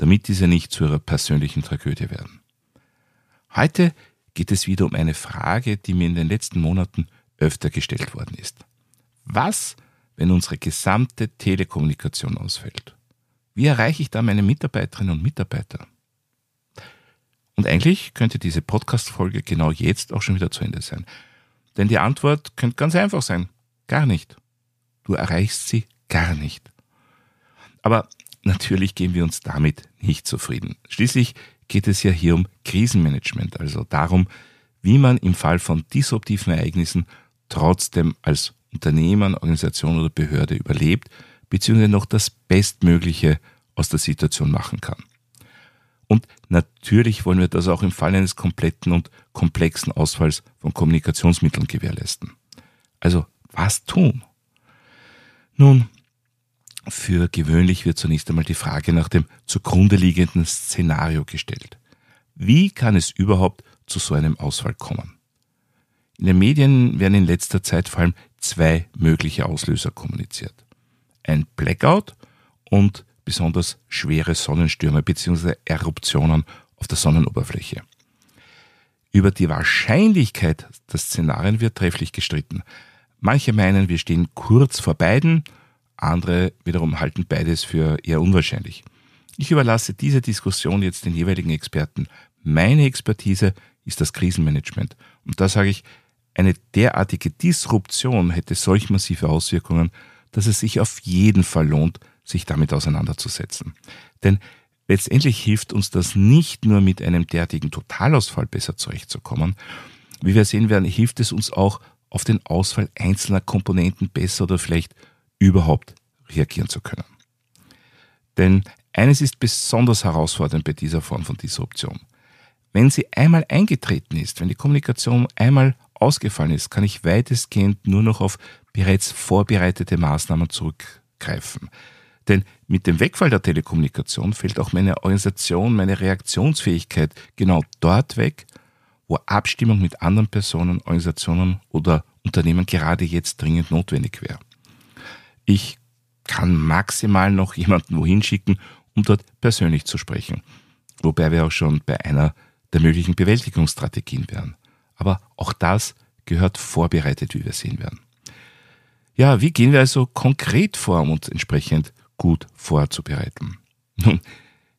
damit diese nicht zu ihrer persönlichen Tragödie werden. Heute geht es wieder um eine Frage, die mir in den letzten Monaten öfter gestellt worden ist. Was, wenn unsere gesamte Telekommunikation ausfällt? Wie erreiche ich da meine Mitarbeiterinnen und Mitarbeiter? Und eigentlich könnte diese Podcast-Folge genau jetzt auch schon wieder zu Ende sein. Denn die Antwort könnte ganz einfach sein. Gar nicht. Du erreichst sie gar nicht. Aber natürlich geben wir uns damit nicht zufrieden. Schließlich geht es ja hier um Krisenmanagement, also darum, wie man im Fall von disruptiven Ereignissen trotzdem als Unternehmen, Organisation oder Behörde überlebt, beziehungsweise noch das Bestmögliche aus der Situation machen kann. Und natürlich wollen wir das auch im Fall eines kompletten und komplexen Ausfalls von Kommunikationsmitteln gewährleisten. Also was tun? Nun, für gewöhnlich wird zunächst einmal die Frage nach dem zugrunde liegenden Szenario gestellt. Wie kann es überhaupt zu so einem Ausfall kommen? In den Medien werden in letzter Zeit vor allem zwei mögliche Auslöser kommuniziert. Ein Blackout und besonders schwere Sonnenstürme bzw. Eruptionen auf der Sonnenoberfläche. Über die Wahrscheinlichkeit der Szenarien wird trefflich gestritten. Manche meinen, wir stehen kurz vor beiden, andere wiederum halten beides für eher unwahrscheinlich. Ich überlasse diese Diskussion jetzt den jeweiligen Experten. Meine Expertise ist das Krisenmanagement. Und da sage ich, eine derartige Disruption hätte solch massive Auswirkungen, dass es sich auf jeden Fall lohnt, sich damit auseinanderzusetzen. Denn letztendlich hilft uns das nicht nur mit einem derartigen Totalausfall besser zurechtzukommen. Wie wir sehen werden, hilft es uns auch, auf den Ausfall einzelner Komponenten besser oder vielleicht überhaupt reagieren zu können. Denn eines ist besonders herausfordernd bei dieser Form von Disruption. Wenn sie einmal eingetreten ist, wenn die Kommunikation einmal ausgefallen ist, kann ich weitestgehend nur noch auf bereits vorbereitete Maßnahmen zurückgreifen. Denn mit dem Wegfall der Telekommunikation fällt auch meine Organisation, meine Reaktionsfähigkeit genau dort weg, wo Abstimmung mit anderen Personen, Organisationen oder Unternehmen gerade jetzt dringend notwendig wäre. Ich kann maximal noch jemanden wohin schicken, um dort persönlich zu sprechen. Wobei wir auch schon bei einer der möglichen Bewältigungsstrategien wären. Aber auch das gehört vorbereitet, wie wir sehen werden. Ja, wie gehen wir also konkret vor, um uns entsprechend gut vorzubereiten? Nun,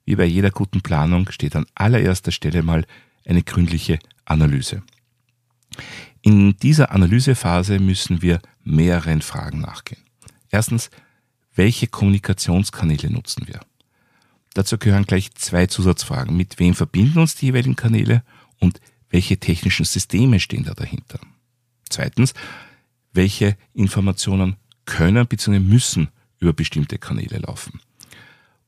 wie bei jeder guten Planung steht an allererster Stelle mal eine gründliche Analyse. In dieser Analysephase müssen wir mehreren Fragen nachgehen. Erstens, welche Kommunikationskanäle nutzen wir? Dazu gehören gleich zwei Zusatzfragen. Mit wem verbinden uns die jeweiligen Kanäle und welche technischen Systeme stehen da dahinter? Zweitens, welche Informationen können bzw. müssen über bestimmte Kanäle laufen?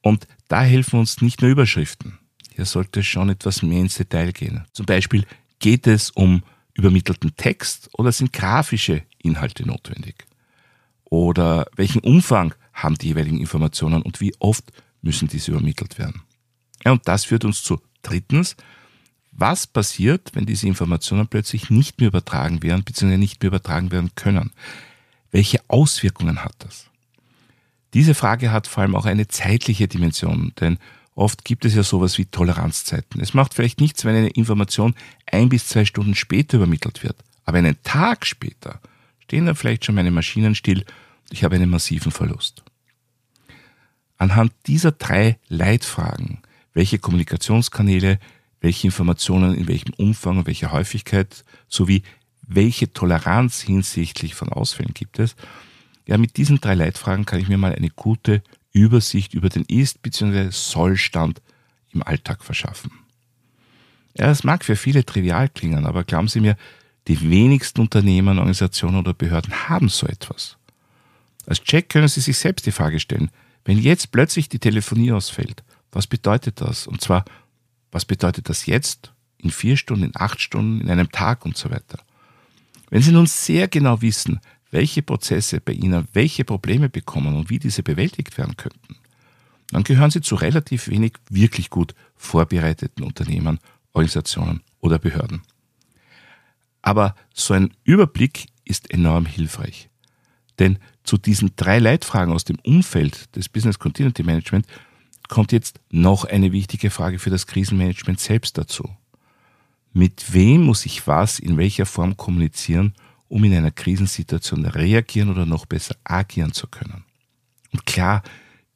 Und da helfen uns nicht nur Überschriften. Hier sollte schon etwas mehr ins Detail gehen. Zum Beispiel geht es um übermittelten Text oder sind grafische Inhalte notwendig? Oder welchen Umfang haben die jeweiligen Informationen und wie oft müssen diese übermittelt werden? Ja, und das führt uns zu drittens, was passiert, wenn diese Informationen plötzlich nicht mehr übertragen werden bzw. nicht mehr übertragen werden können? Welche Auswirkungen hat das? Diese Frage hat vor allem auch eine zeitliche Dimension, denn oft gibt es ja sowas wie Toleranzzeiten. Es macht vielleicht nichts, wenn eine Information ein bis zwei Stunden später übermittelt wird, aber einen Tag später stehen dann vielleicht schon meine Maschinen still ich habe einen massiven Verlust. Anhand dieser drei Leitfragen, welche Kommunikationskanäle, welche Informationen in welchem Umfang und welcher Häufigkeit sowie welche Toleranz hinsichtlich von Ausfällen gibt es, ja, mit diesen drei Leitfragen kann ich mir mal eine gute Übersicht über den Ist- bzw. Sollstand im Alltag verschaffen. Ja, das mag für viele trivial klingen, aber glauben Sie mir, die wenigsten Unternehmen, Organisationen oder Behörden haben so etwas. Als Check können Sie sich selbst die Frage stellen, wenn jetzt plötzlich die Telefonie ausfällt, was bedeutet das? Und zwar, was bedeutet das jetzt, in vier Stunden, in acht Stunden, in einem Tag und so weiter. Wenn Sie nun sehr genau wissen, welche Prozesse bei Ihnen welche Probleme bekommen und wie diese bewältigt werden könnten, dann gehören Sie zu relativ wenig wirklich gut vorbereiteten Unternehmen, Organisationen oder Behörden. Aber so ein Überblick ist enorm hilfreich. Denn zu diesen drei Leitfragen aus dem Umfeld des Business Continuity Management kommt jetzt noch eine wichtige Frage für das Krisenmanagement selbst dazu. Mit wem muss ich was in welcher Form kommunizieren, um in einer Krisensituation reagieren oder noch besser agieren zu können? Und klar,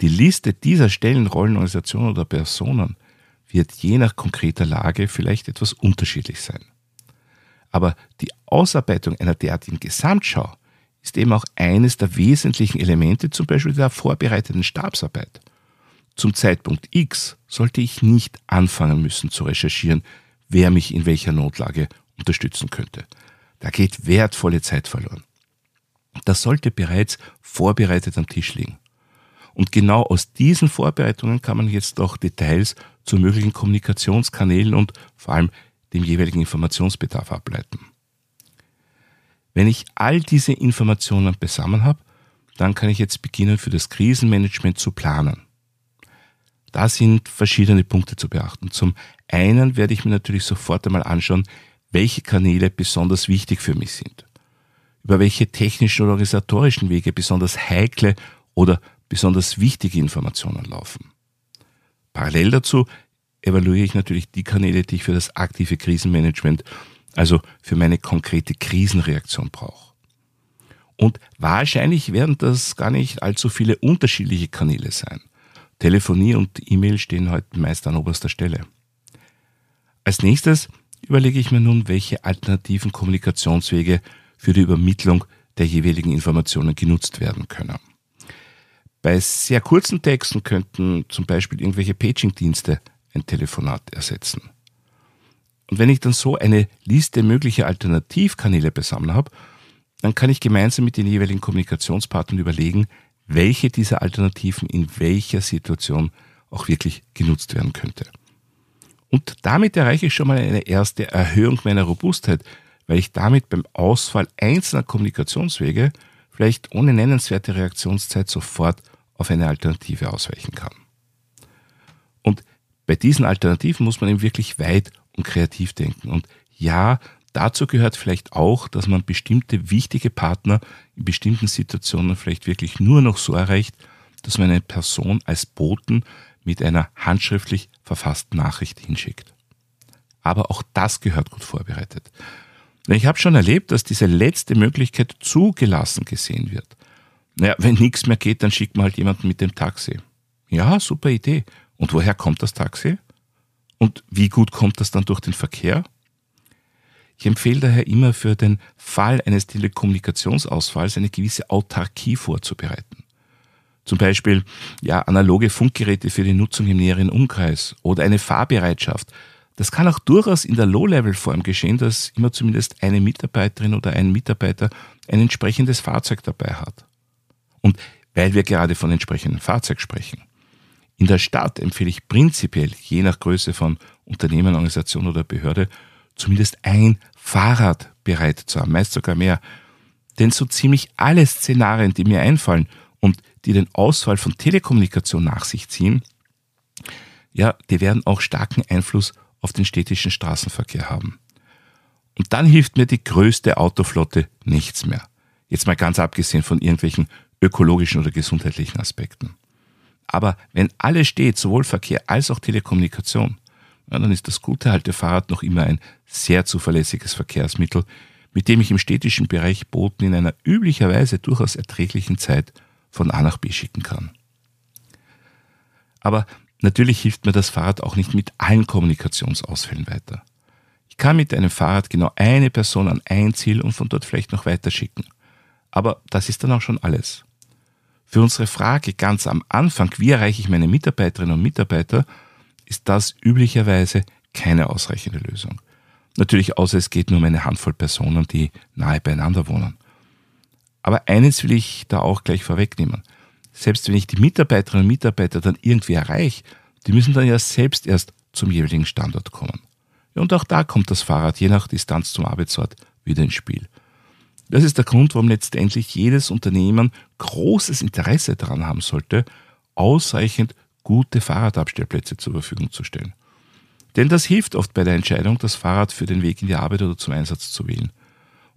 die Liste dieser Stellen, Rollen, Organisationen oder Personen wird je nach konkreter Lage vielleicht etwas unterschiedlich sein. Aber die Ausarbeitung einer derartigen Gesamtschau ist eben auch eines der wesentlichen Elemente zum Beispiel der vorbereiteten Stabsarbeit. Zum Zeitpunkt X sollte ich nicht anfangen müssen zu recherchieren, wer mich in welcher Notlage unterstützen könnte. Da geht wertvolle Zeit verloren. Das sollte bereits vorbereitet am Tisch liegen. Und genau aus diesen Vorbereitungen kann man jetzt auch Details zu möglichen Kommunikationskanälen und vor allem dem jeweiligen Informationsbedarf ableiten. Wenn ich all diese Informationen beisammen habe, dann kann ich jetzt beginnen, für das Krisenmanagement zu planen. Da sind verschiedene Punkte zu beachten. Zum einen werde ich mir natürlich sofort einmal anschauen, welche Kanäle besonders wichtig für mich sind. Über welche technischen oder organisatorischen Wege besonders heikle oder besonders wichtige Informationen laufen. Parallel dazu evaluiere ich natürlich die Kanäle, die ich für das aktive Krisenmanagement, also für meine konkrete Krisenreaktion brauche. Und wahrscheinlich werden das gar nicht allzu viele unterschiedliche Kanäle sein. Telefonie und E-Mail stehen heute meist an oberster Stelle. Als nächstes überlege ich mir nun, welche alternativen Kommunikationswege für die Übermittlung der jeweiligen Informationen genutzt werden können. Bei sehr kurzen Texten könnten zum Beispiel irgendwelche Paging-Dienste ein Telefonat ersetzen. Und wenn ich dann so eine Liste möglicher Alternativkanäle beisammen habe, dann kann ich gemeinsam mit den jeweiligen Kommunikationspartnern überlegen, welche dieser Alternativen in welcher Situation auch wirklich genutzt werden könnte. Und damit erreiche ich schon mal eine erste Erhöhung meiner Robustheit, weil ich damit beim Ausfall einzelner Kommunikationswege vielleicht ohne nennenswerte Reaktionszeit sofort auf eine Alternative ausweichen kann. Und bei diesen Alternativen muss man eben wirklich weit und kreativ denken. Und ja, dazu gehört vielleicht auch, dass man bestimmte wichtige Partner in bestimmten Situationen vielleicht wirklich nur noch so erreicht, dass man eine Person als Boten mit einer handschriftlich verfassten Nachricht hinschickt. Aber auch das gehört gut vorbereitet. Ich habe schon erlebt, dass diese letzte Möglichkeit zugelassen gesehen wird. Naja, wenn nichts mehr geht, dann schickt man halt jemanden mit dem Taxi. Ja, super Idee. Und woher kommt das Taxi? Und wie gut kommt das dann durch den Verkehr? Ich empfehle daher immer für den Fall eines Telekommunikationsausfalls eine gewisse Autarkie vorzubereiten. Zum Beispiel ja, analoge Funkgeräte für die Nutzung im näheren Umkreis oder eine Fahrbereitschaft. Das kann auch durchaus in der Low-Level-Form geschehen, dass immer zumindest eine Mitarbeiterin oder ein Mitarbeiter ein entsprechendes Fahrzeug dabei hat. Und weil wir gerade von entsprechendem Fahrzeug sprechen, in der Stadt empfehle ich prinzipiell, je nach Größe von Unternehmen, Organisation oder Behörde, zumindest ein Fahrrad bereit zu haben, meist sogar mehr. Denn so ziemlich alle Szenarien, die mir einfallen und die den Ausfall von Telekommunikation nach sich ziehen, ja, die werden auch starken Einfluss auf den städtischen Straßenverkehr haben. Und dann hilft mir die größte Autoflotte nichts mehr. Jetzt mal ganz abgesehen von irgendwelchen ökologischen oder gesundheitlichen Aspekten. Aber wenn alles steht, sowohl Verkehr als auch Telekommunikation, ja, dann ist das gute alte Fahrrad noch immer ein sehr zuverlässiges Verkehrsmittel, mit dem ich im städtischen Bereich Boten in einer üblicherweise durchaus erträglichen Zeit von A nach B schicken kann. Aber natürlich hilft mir das Fahrrad auch nicht mit allen Kommunikationsausfällen weiter. Ich kann mit einem Fahrrad genau eine Person an ein Ziel und von dort vielleicht noch weiter schicken. Aber das ist dann auch schon alles. Für unsere Frage ganz am Anfang, wie erreiche ich meine Mitarbeiterinnen und Mitarbeiter, ist das üblicherweise keine ausreichende Lösung. Natürlich außer es geht nur um eine Handvoll Personen, die nahe beieinander wohnen. Aber eines will ich da auch gleich vorwegnehmen. Selbst wenn ich die Mitarbeiterinnen und Mitarbeiter dann irgendwie erreiche, die müssen dann ja selbst erst zum jeweiligen Standort kommen. Und auch da kommt das Fahrrad je nach Distanz zum Arbeitsort wieder ins Spiel. Das ist der Grund, warum letztendlich jedes Unternehmen großes Interesse daran haben sollte, ausreichend gute Fahrradabstellplätze zur Verfügung zu stellen. Denn das hilft oft bei der Entscheidung, das Fahrrad für den Weg in die Arbeit oder zum Einsatz zu wählen.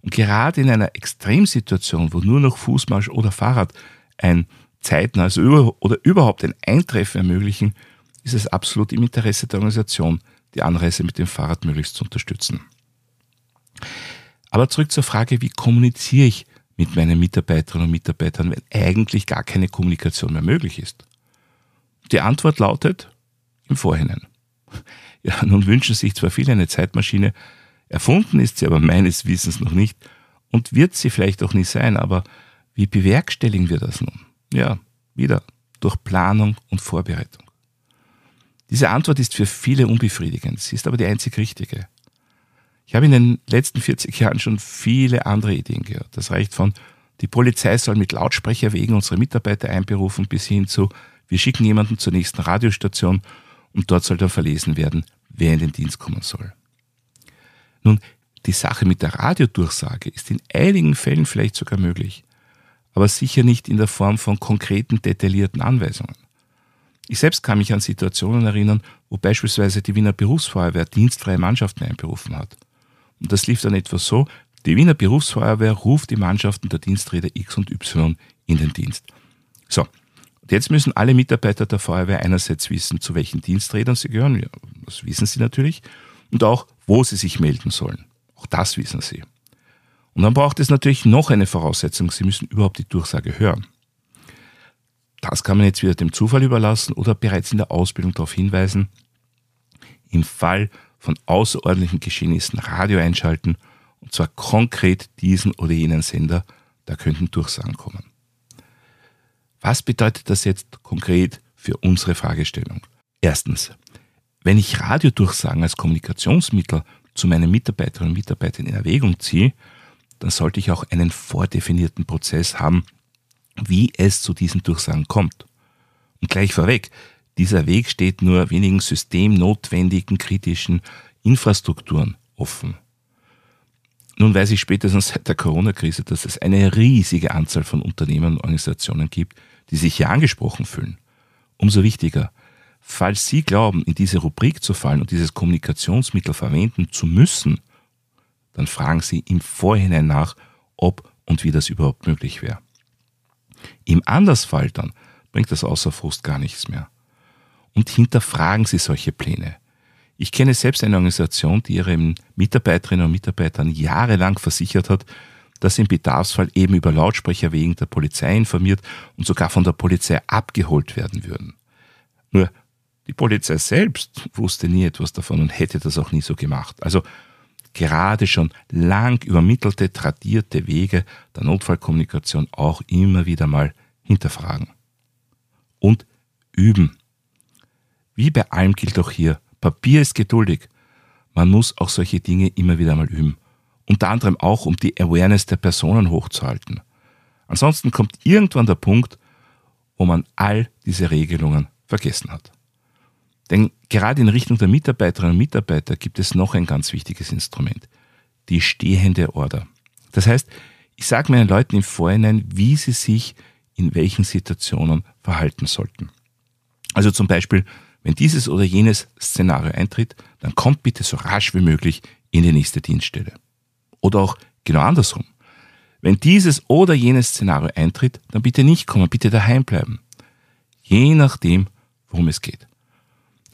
Und gerade in einer Extremsituation, wo nur noch Fußmarsch oder Fahrrad ein zeitnah also oder überhaupt ein Eintreffen ermöglichen, ist es absolut im Interesse der Organisation, die Anreise mit dem Fahrrad möglichst zu unterstützen. Aber zurück zur Frage, wie kommuniziere ich mit meinen Mitarbeiterinnen und Mitarbeitern, wenn eigentlich gar keine Kommunikation mehr möglich ist? Die Antwort lautet im Vorhinein. Ja, nun wünschen sich zwar viele eine Zeitmaschine, erfunden ist sie aber meines Wissens noch nicht und wird sie vielleicht auch nie sein, aber wie bewerkstelligen wir das nun? Ja, wieder durch Planung und Vorbereitung. Diese Antwort ist für viele unbefriedigend, sie ist aber die einzig richtige. Ich habe in den letzten 40 Jahren schon viele andere Ideen gehört. Das reicht von, die Polizei soll mit Lautsprecher wegen unsere Mitarbeiter einberufen, bis hin zu, wir schicken jemanden zur nächsten Radiostation und dort soll dann verlesen werden, wer in den Dienst kommen soll. Nun, die Sache mit der Radiodurchsage ist in einigen Fällen vielleicht sogar möglich, aber sicher nicht in der Form von konkreten, detaillierten Anweisungen. Ich selbst kann mich an Situationen erinnern, wo beispielsweise die Wiener Berufsfeuerwehr dienstfreie Mannschaften einberufen hat. Und das lief dann etwa so, die Wiener Berufsfeuerwehr ruft die Mannschaften der Diensträder X und Y in den Dienst. So, und jetzt müssen alle Mitarbeiter der Feuerwehr einerseits wissen, zu welchen Diensträdern sie gehören, das wissen sie natürlich, und auch, wo sie sich melden sollen. Auch das wissen sie. Und dann braucht es natürlich noch eine Voraussetzung, sie müssen überhaupt die Durchsage hören. Das kann man jetzt wieder dem Zufall überlassen oder bereits in der Ausbildung darauf hinweisen. Im Fall von außerordentlichen Geschehnissen Radio einschalten, und zwar konkret diesen oder jenen Sender, da könnten Durchsagen kommen. Was bedeutet das jetzt konkret für unsere Fragestellung? Erstens, wenn ich Radiodurchsagen als Kommunikationsmittel zu meinen Mitarbeiterinnen und Mitarbeitern in Erwägung ziehe, dann sollte ich auch einen vordefinierten Prozess haben, wie es zu diesen Durchsagen kommt. Und gleich vorweg, dieser Weg steht nur wenigen systemnotwendigen kritischen Infrastrukturen offen. Nun weiß ich spätestens seit der Corona-Krise, dass es eine riesige Anzahl von Unternehmen und Organisationen gibt, die sich hier angesprochen fühlen. Umso wichtiger, falls Sie glauben, in diese Rubrik zu fallen und dieses Kommunikationsmittel verwenden zu müssen, dann fragen Sie im Vorhinein nach, ob und wie das überhaupt möglich wäre. Im Andersfall dann bringt das außer Frust gar nichts mehr und hinterfragen Sie solche Pläne. Ich kenne selbst eine Organisation, die ihren Mitarbeiterinnen und Mitarbeitern jahrelang versichert hat, dass sie im Bedarfsfall eben über Lautsprecher wegen der Polizei informiert und sogar von der Polizei abgeholt werden würden. Nur die Polizei selbst wusste nie etwas davon und hätte das auch nie so gemacht. Also gerade schon lang übermittelte, tradierte Wege der Notfallkommunikation auch immer wieder mal hinterfragen. Und üben. Wie bei allem gilt auch hier, Papier ist geduldig. Man muss auch solche Dinge immer wieder mal üben. Unter anderem auch, um die Awareness der Personen hochzuhalten. Ansonsten kommt irgendwann der Punkt, wo man all diese Regelungen vergessen hat. Denn gerade in Richtung der Mitarbeiterinnen und Mitarbeiter gibt es noch ein ganz wichtiges Instrument, die stehende Order. Das heißt, ich sage meinen Leuten im Vorhinein, wie sie sich in welchen Situationen verhalten sollten. Also zum Beispiel, wenn dieses oder jenes Szenario eintritt, dann kommt bitte so rasch wie möglich in die nächste Dienststelle. Oder auch genau andersrum. Wenn dieses oder jenes Szenario eintritt, dann bitte nicht kommen, bitte daheim bleiben. Je nachdem, worum es geht.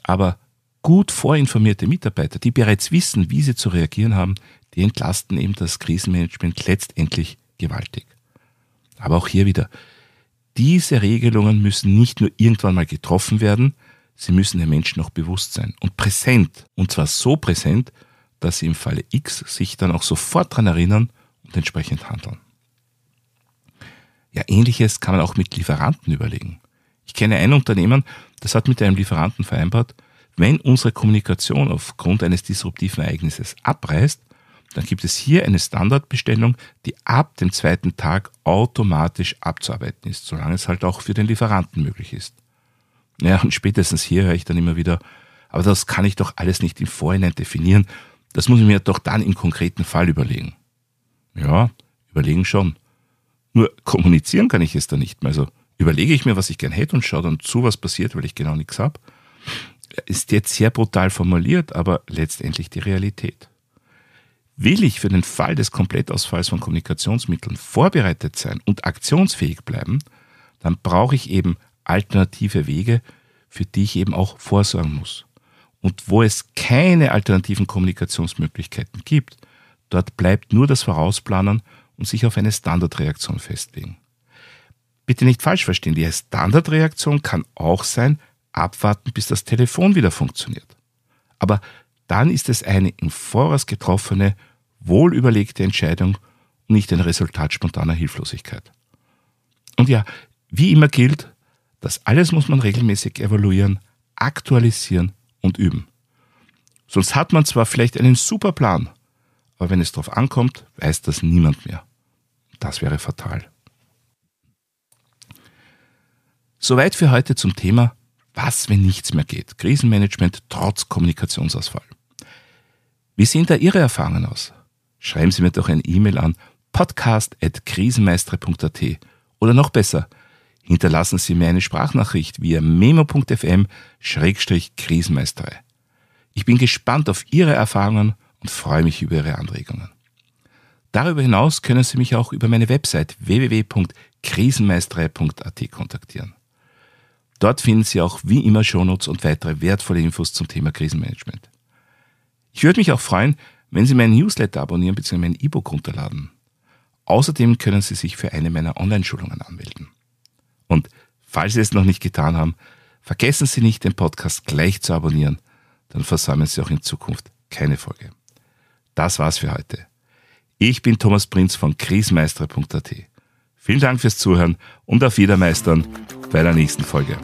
Aber gut vorinformierte Mitarbeiter, die bereits wissen, wie sie zu reagieren haben, die entlasten eben das Krisenmanagement letztendlich gewaltig. Aber auch hier wieder, diese Regelungen müssen nicht nur irgendwann mal getroffen werden, Sie müssen den Menschen auch bewusst sein und präsent. Und zwar so präsent, dass sie im Falle X sich dann auch sofort daran erinnern und entsprechend handeln. Ja, ähnliches kann man auch mit Lieferanten überlegen. Ich kenne ein Unternehmen, das hat mit einem Lieferanten vereinbart, wenn unsere Kommunikation aufgrund eines disruptiven Ereignisses abreißt, dann gibt es hier eine Standardbestellung, die ab dem zweiten Tag automatisch abzuarbeiten ist, solange es halt auch für den Lieferanten möglich ist. Ja, und spätestens hier höre ich dann immer wieder, aber das kann ich doch alles nicht im Vorhinein definieren. Das muss ich mir doch dann im konkreten Fall überlegen. Ja, überlegen schon. Nur kommunizieren kann ich es dann nicht mehr. Also überlege ich mir, was ich gern hätte und schaue dann zu, was passiert, weil ich genau nichts habe. Ist jetzt sehr brutal formuliert, aber letztendlich die Realität. Will ich für den Fall des Komplettausfalls von Kommunikationsmitteln vorbereitet sein und aktionsfähig bleiben, dann brauche ich eben alternative Wege, für die ich eben auch vorsorgen muss. Und wo es keine alternativen Kommunikationsmöglichkeiten gibt, dort bleibt nur das Vorausplanen und sich auf eine Standardreaktion festlegen. Bitte nicht falsch verstehen, die Standardreaktion kann auch sein, abwarten, bis das Telefon wieder funktioniert. Aber dann ist es eine im Voraus getroffene, wohlüberlegte Entscheidung und nicht ein Resultat spontaner Hilflosigkeit. Und ja, wie immer gilt, das alles muss man regelmäßig evaluieren, aktualisieren und üben. Sonst hat man zwar vielleicht einen super Plan, aber wenn es darauf ankommt, weiß das niemand mehr. Das wäre fatal. Soweit für heute zum Thema, was, wenn nichts mehr geht? Krisenmanagement trotz Kommunikationsausfall. Wie sehen da Ihre Erfahrungen aus? Schreiben Sie mir doch ein E-Mail an podcast.krisenmeistere.at oder noch besser, hinterlassen Sie mir eine Sprachnachricht via memo.fm-krisenmeistere. Ich bin gespannt auf Ihre Erfahrungen und freue mich über Ihre Anregungen. Darüber hinaus können Sie mich auch über meine Website www.krisenmeistere.at kontaktieren. Dort finden Sie auch wie immer Shownotes und weitere wertvolle Infos zum Thema Krisenmanagement. Ich würde mich auch freuen, wenn Sie meinen Newsletter abonnieren bzw. mein E-Book runterladen. Außerdem können Sie sich für eine meiner Online-Schulungen anmelden. Und falls Sie es noch nicht getan haben, vergessen Sie nicht, den Podcast gleich zu abonnieren, dann versäumen Sie auch in Zukunft keine Folge. Das war's für heute. Ich bin Thomas Prinz von krisenmeister.at. Vielen Dank fürs Zuhören und auf Wiedermeistern bei der nächsten Folge.